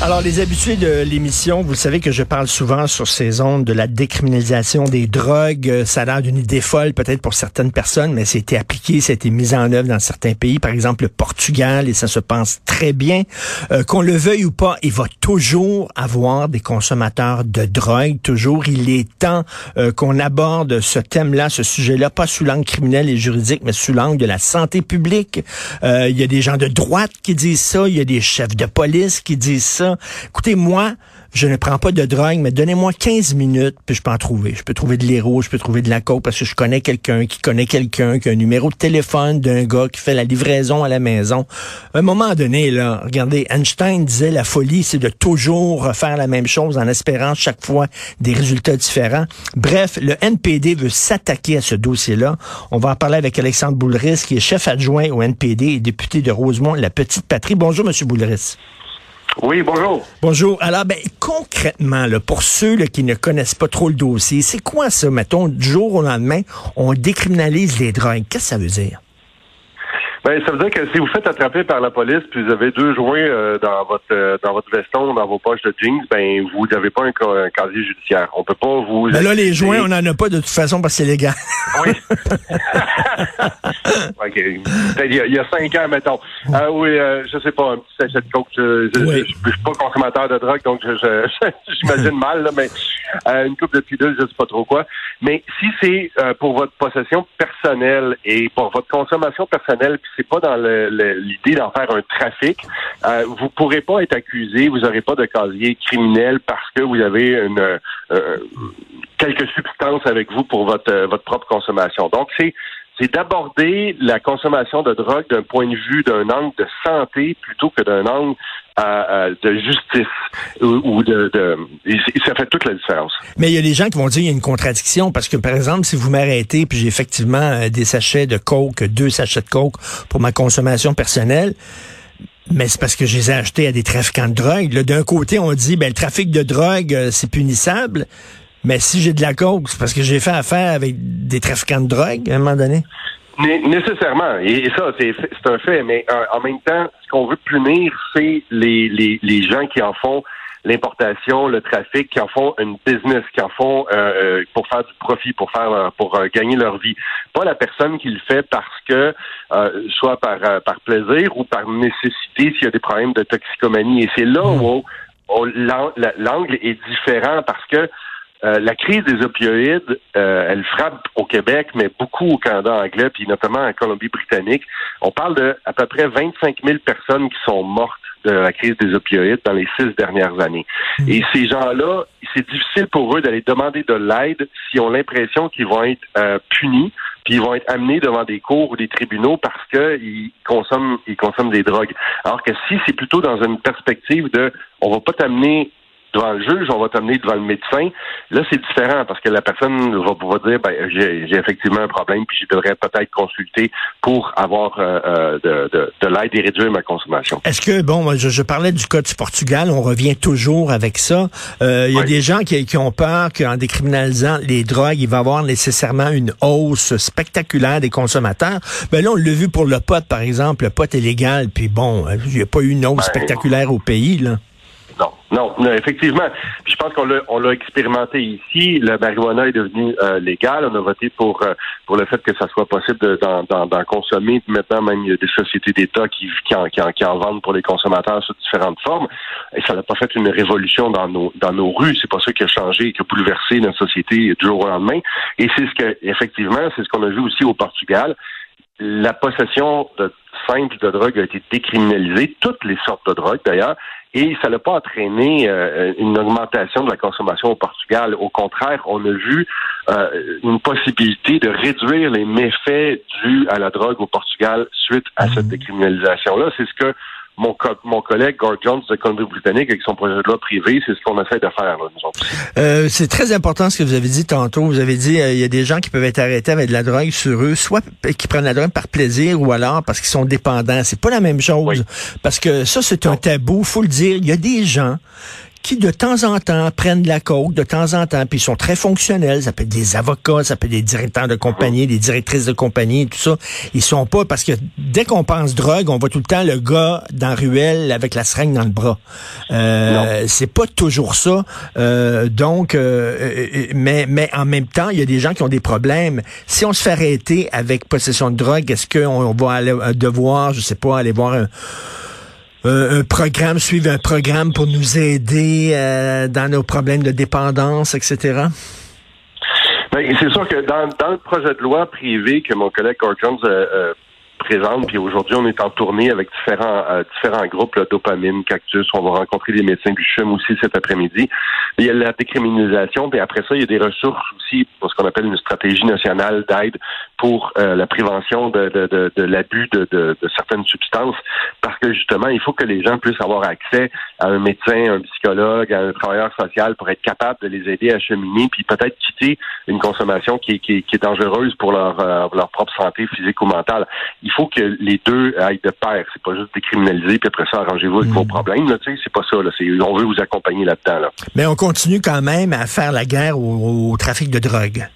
Alors, les habitués de l'émission, vous savez que je parle souvent sur ces ondes de la décriminalisation des drogues. Ça a l'air d'une idée folle, peut-être pour certaines personnes, mais été appliqué, ça a été mis en œuvre dans certains pays, par exemple le Portugal, et ça se pense très bien. Euh, qu'on le veuille ou pas, il va toujours avoir des consommateurs de drogue. Toujours, il est temps euh, qu'on aborde ce thème-là, ce sujet-là, pas sous l'angle criminel et juridique, mais sous l'angle de la santé publique. Euh, il y a des gens de droite qui disent ça, il y a des chefs de police qui disent ça. Écoutez, moi, je ne prends pas de drogue, mais donnez-moi 15 minutes, puis je peux en trouver. Je peux trouver de l'héros, je peux trouver de la coke, parce que je connais quelqu'un qui connaît quelqu'un, qui a un numéro de téléphone d'un gars qui fait la livraison à la maison. Un moment donné, là, regardez, Einstein disait la folie, c'est de toujours faire la même chose en espérant chaque fois des résultats différents. Bref, le NPD veut s'attaquer à ce dossier-là. On va en parler avec Alexandre Boulris, qui est chef adjoint au NPD et député de Rosemont, la petite patrie. Bonjour, Monsieur Boulris. Oui, bonjour. Bonjour. Alors, ben, concrètement, là, pour ceux qui ne connaissent pas trop le dossier, c'est quoi ça, mettons, du jour au lendemain, on décriminalise les drogues? Qu'est-ce que ça veut dire? Ben, ça veut dire que si vous faites attraper par la police, puis vous avez deux joints euh, dans votre euh, dans votre veston, dans vos poches de jeans, ben vous n'avez pas un, casier judiciaire. On peut pas vous. Mais ben là, les joints, on n'en a pas de toute façon parce que c'est légal. Oui. ok. Il y, a, il y, a, cinq ans, mettons. Euh, oui, euh, je sais pas, un petit sachet de coke. Je, je, je, suis pas consommateur de drogue, donc j'imagine mal, là, mais une coupe de pilule, je sais pas trop quoi. Mais si c'est pour votre possession personnelle et pour votre consommation personnelle, c'est pas dans l'idée d'en faire un trafic. Euh, vous pourrez pas être accusé, vous n'aurez pas de casier criminel parce que vous avez euh, quelques substances avec vous pour votre votre propre consommation. Donc c'est c'est d'aborder la consommation de drogue d'un point de vue d'un angle de santé plutôt que d'un angle de justice ou, de, ça fait toute la différence. Mais il y a des gens qui vont dire qu'il y a une contradiction parce que par exemple si vous m'arrêtez puis j'ai effectivement euh, des sachets de coke, deux sachets de coke pour ma consommation personnelle. Mais c'est parce que je les ai achetés à des trafiquants de drogue. D'un côté, on dit ben le trafic de drogue, euh, c'est punissable. Mais si j'ai de la coke, c'est parce que j'ai fait affaire avec des trafiquants de drogue à un moment donné. Nécessairement. Et ça, c'est un fait. Mais euh, en même temps, ce qu'on veut punir, c'est les, les, les gens qui en font l'importation, le trafic, qui en font une business, qui en font euh, euh pour faire du profit, pour faire pour gagner leur vie. Pas la personne qui le fait parce que soit par par plaisir ou par nécessité s'il y a des problèmes de toxicomanie. Et c'est là hmm. où l'angle est différent parce que euh, la crise des opioïdes, euh, elle frappe au Québec, mais beaucoup au Canada anglais, puis notamment en Colombie-Britannique. On parle de à peu près 25 000 personnes qui sont mortes de la crise des opioïdes dans les six dernières années. Hmm. Et ces gens-là, c'est difficile pour eux d'aller demander de l'aide s'ils ont l'impression qu'ils vont être euh, punis, puis ils vont être amenés devant des cours ou des tribunaux parce qu'ils consomment, ils consomment des drogues. Alors que si c'est plutôt dans une perspective de, on va pas t'amener devant le juge, on va t'amener devant le médecin. Là, c'est différent parce que la personne va pouvoir dire, ben, j'ai effectivement un problème, puis je devrais peut-être consulter pour avoir euh, euh, de, de, de l'aide et réduire ma consommation. Est-ce que, bon, je, je, parlais du cas du Portugal, on revient toujours avec ça. Euh, il y a des gens qui, qui ont peur qu'en décriminalisant les drogues, il va y avoir nécessairement une hausse spectaculaire des consommateurs. Ben là, on l'a vu pour le pot, par exemple. Le pot est légal, puis bon, il n'y a pas eu une hausse ben, spectaculaire au pays, là. Non, non, effectivement. je pense qu'on l'a, on l'a expérimenté ici. Le marijuana est devenu euh, légal. On a voté pour euh, pour le fait que ça soit possible d'en, d'en, consommer. Maintenant, même il y a des sociétés d'État qui, qui, en, qui, qui en vendent pour les consommateurs sous différentes formes. Et ça n'a pas fait une révolution dans nos dans nos rues. C'est pas ça qui a changé, qui a bouleversé notre société du jour au lendemain. Et c'est ce que, effectivement, c'est ce qu'on a vu aussi au Portugal. La possession de simple de drogue a été décriminalisée, toutes les sortes de drogues d'ailleurs, et ça n'a pas entraîné euh, une augmentation de la consommation au Portugal. Au contraire, on a vu euh, une possibilité de réduire les méfaits dus à la drogue au Portugal suite à cette mmh. décriminalisation-là. C'est ce que mon, mon collègue Gord Jones de Colombie-Britannique avec son projet de loi privé, c'est ce qu'on essaie de faire. Là, nous euh, c'est très important ce que vous avez dit tantôt. Vous avez dit euh, il y a des gens qui peuvent être arrêtés avec de la drogue sur eux, soit qui prennent la drogue par plaisir ou alors parce qu'ils sont dépendants. C'est pas la même chose. Parce que ça, c'est un tabou, faut le dire. Il y a des gens qui de temps en temps prennent de la coke, de temps en temps, puis ils sont très fonctionnels. Ça peut être des avocats, ça peut être des directeurs de compagnie, des directrices de compagnie, tout ça. Ils sont pas parce que dès qu'on pense drogue, on voit tout le temps le gars dans la ruelle avec la seringue dans le bras. Euh, c'est pas toujours ça. Euh, donc, euh, mais mais en même temps, il y a des gens qui ont des problèmes. Si on se fait arrêter avec possession de drogue, est-ce qu'on va aller, devoir, je sais pas, aller voir un un programme, suivre un programme pour nous aider euh, dans nos problèmes de dépendance, etc.? Ben, c'est sûr que dans, le projet de loi privé que mon collègue Jones euh, euh, présente. Puis aujourd'hui, on est en tournée avec différents euh, différents groupes, là, dopamine, cactus. On va rencontrer les médecins du CHUM aussi cet après-midi. Il y a la décriminalisation, puis après ça, il y a des ressources aussi pour ce qu'on appelle une stratégie nationale d'aide pour euh, la prévention de, de, de, de l'abus de, de, certaines substances. Parce que justement, il faut que les gens puissent avoir accès à un médecin, un psychologue, à un travailleur social pour être capable de les aider à cheminer, puis peut-être quitter une consommation qui, qui, qui est dangereuse pour leur, euh, leur propre santé physique ou mentale il faut que les deux aillent de pair. C'est pas juste décriminaliser puis après ça arrangez-vous avec vos hmm. problèmes. Là, c'est pas ça. Là. On veut vous accompagner là-dedans. Là. Mais on continue quand même à faire la guerre au, trafic de drogue.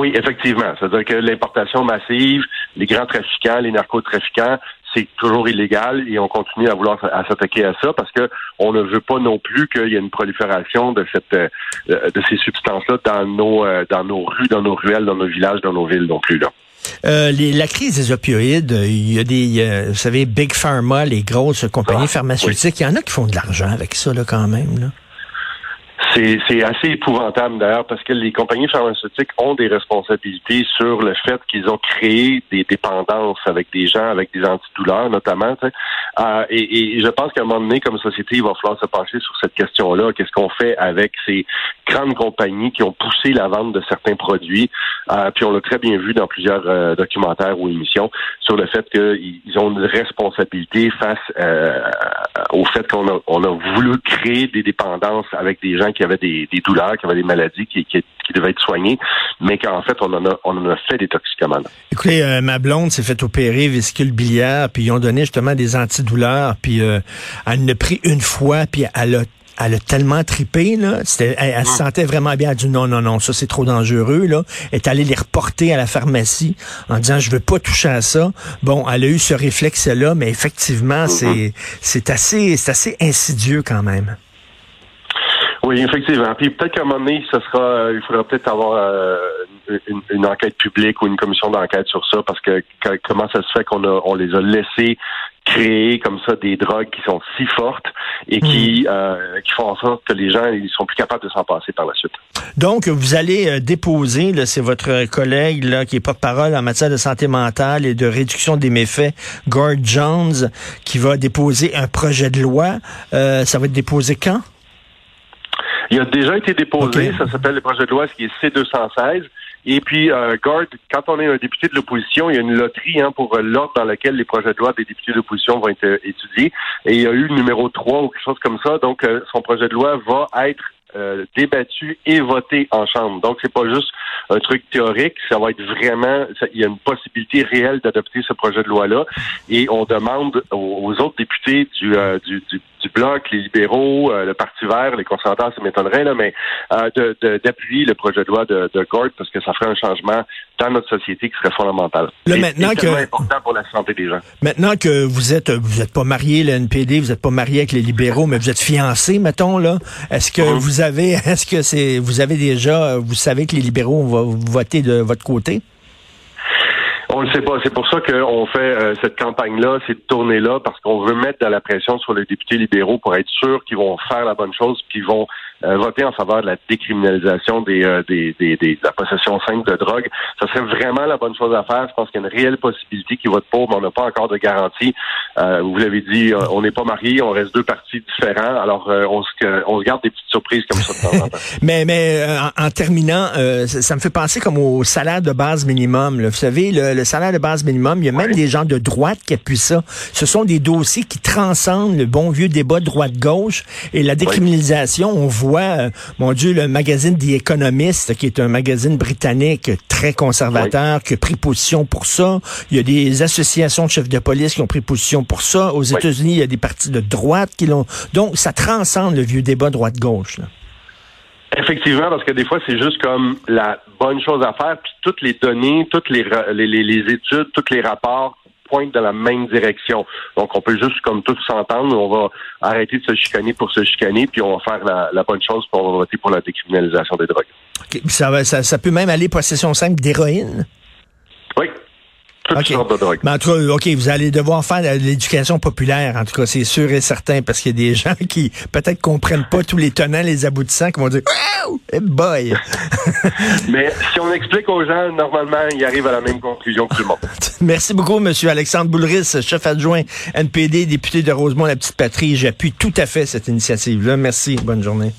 Oui, effectivement. C'est-à-dire que l'importation massive, les grands trafiquants, les narcotrafiquants, c'est toujours illégal et on continue à vouloir à s'attaquer à ça parce que on ne veut pas non plus qu'il y ait une prolifération de cette euh, de ces substances-là dans nos euh, dans nos rues, dans nos ruelles, dans nos villages, dans nos villes non plus là. Euh, la crise des opioïdes, il y a des, vous savez, Big Pharma, les grosses compagnies ah, pharmaceutiques, il y en a qui font de l'argent avec ça, là, quand même. Là. C'est assez épouvantable d'ailleurs parce que les compagnies pharmaceutiques ont des responsabilités sur le fait qu'ils ont créé des dépendances avec des gens avec des antidouleurs notamment. Euh, et, et, je pense qu'à un moment donné, comme société, il va falloir se pencher sur cette question-là. Qu'est-ce qu'on fait avec ces grandes compagnies qui ont poussé la vente de certains produits? Euh, puis on l'a très bien vu dans plusieurs euh, documentaires ou émissions sur le fait qu'ils ont une responsabilité face euh, au fait qu'on a, voulu créer des dépendances avec des gens qui avaient des, douleurs, qui avaient des maladies qui, devaient être soignées, mais qu'en fait, on en a, on en a fait des toxicomanes. Écoutez, ma blonde s'est fait opérer vésicule biliaire, puis ils ont donné justement des antidouleurs, puis elle ne pris une fois, puis elle a elle a tellement tripé, là. Elle, se sentait vraiment bien. Elle a dit non, non, non, ça c'est trop dangereux, là. Elle est allée les reporter à la pharmacie en disant je veux pas toucher à ça. Bon, elle a eu ce réflexe-là, mais effectivement, mm-hmm. c'est, c'est assez, c'est assez insidieux quand même. Oui, effectivement. Puis peut-être qu'à un moment donné, ce sera, euh, il faudra peut-être avoir euh, une, enquête publique ou une commission d'enquête sur ça, parce que comment ça se fait qu'on a, on les a laissés créer comme ça des drogues qui sont si fortes et qui, hmm. euh, qui font en sorte que les gens ils sont plus capables de s'en passer par la suite. Donc, vous allez déposer, c'est votre collègue là, qui est porte-parole en matière de santé mentale et de réduction des méfaits, Gord Jones, qui va déposer un projet de loi. ça va être déposé quand? Il a déjà été déposé, ça s'appelle le projet de loi, ce qui est C216. Et puis, euh, Gord, quand on est un député de l'opposition, il y a une loterie hein, pour euh, l'ordre dans lequel les projets de loi des députés de l'opposition vont être euh, étudiés. Et il y a eu le numéro 3 ou quelque chose comme ça. Donc, euh, son projet de loi va être débattu et voté en chambre. Donc, c'est pas juste un truc théorique, ça va être vraiment, il y a une possibilité réelle d'adopter ce projet de loi-là. Et on demande aux, autres députés du, du, du du Bloc, les libéraux, euh, le Parti vert, les conservateurs, ça m'étonnerait, là, mais euh, d'appuyer le projet de loi de, de Gord parce que ça ferait un changement dans notre société qui serait fondamental. Là, maintenant que important pour la santé des gens. Maintenant que vous êtes vous êtes pas marié le NPD, vous n'êtes pas marié avec les libéraux, mais vous êtes fiancé, mettons là. Est-ce que vous avez est-ce que c'est vous avez déjà vous savez que les libéraux vont voter de votre côté? On le sait pas. C'est pour ça qu'on fait euh, cette campagne-là, cette tournée-là, parce qu'on veut mettre de la pression sur les députés libéraux pour être sûr qu'ils vont faire la bonne chose, qu'ils vont voter en faveur de la décriminalisation des, euh, des, des, des, de la possession simple de drogue. Ça serait vraiment la bonne chose à faire. Je pense qu'il y a une réelle possibilité qu'ils votent pour, mais on n'a pas encore de garantie. Euh, vous l'avez dit, on n'est pas mariés, on reste deux partis différents. Alors, on, se, on se garde des petites surprises comme ça de temps en temps. mais mais en, terminant, ça, me fait penser comme au salaire de base minimum. Vous savez, le, salaire de base minimum, il y a même des gens de droite qui appuient ça. Ce sont des dossiers qui transcendent le bon vieux débat droite-gauche et la décriminalisation, on voit voit, euh, mon Dieu, le magazine The Economist, qui est un magazine britannique très conservateur, qui a pris position pour ça. Il y a des associations de chefs de police qui ont pris position pour ça. Aux États-Unis, il y a des partis de droite qui l'ont. Donc, ça transcende le vieux débat droite-gauche. Effectivement, parce que des fois, c'est juste comme la bonne chose à faire, puis toutes les données, toutes les, les, les études, tous les rapports pointent dans la même direction. Donc, on peut juste comme tous s'entendre, on va arrêter de se chicaner pour se chicaner, puis on va faire la, bonne chose pour voter pour la décriminalisation des drogues. Ça, ça, peut même aller possession simple d'héroïne? Mais en tout cas, OK, vous allez devoir faire de l'éducation populaire, en tout cas, c'est sûr et certain, parce qu'il y a des gens qui peut-être comprennent pas tous les tenants, les aboutissants, qui vont dire Wow! Hey boy! Mais si on explique aux gens, normalement, ils arrivent à la même conclusion que tout le monde. Merci beaucoup, M. Alexandre Boulris, chef adjoint NPD, député de Rosemont, la petite patrie. J'appuie tout à fait cette initiative-là. Merci. Bonne journée.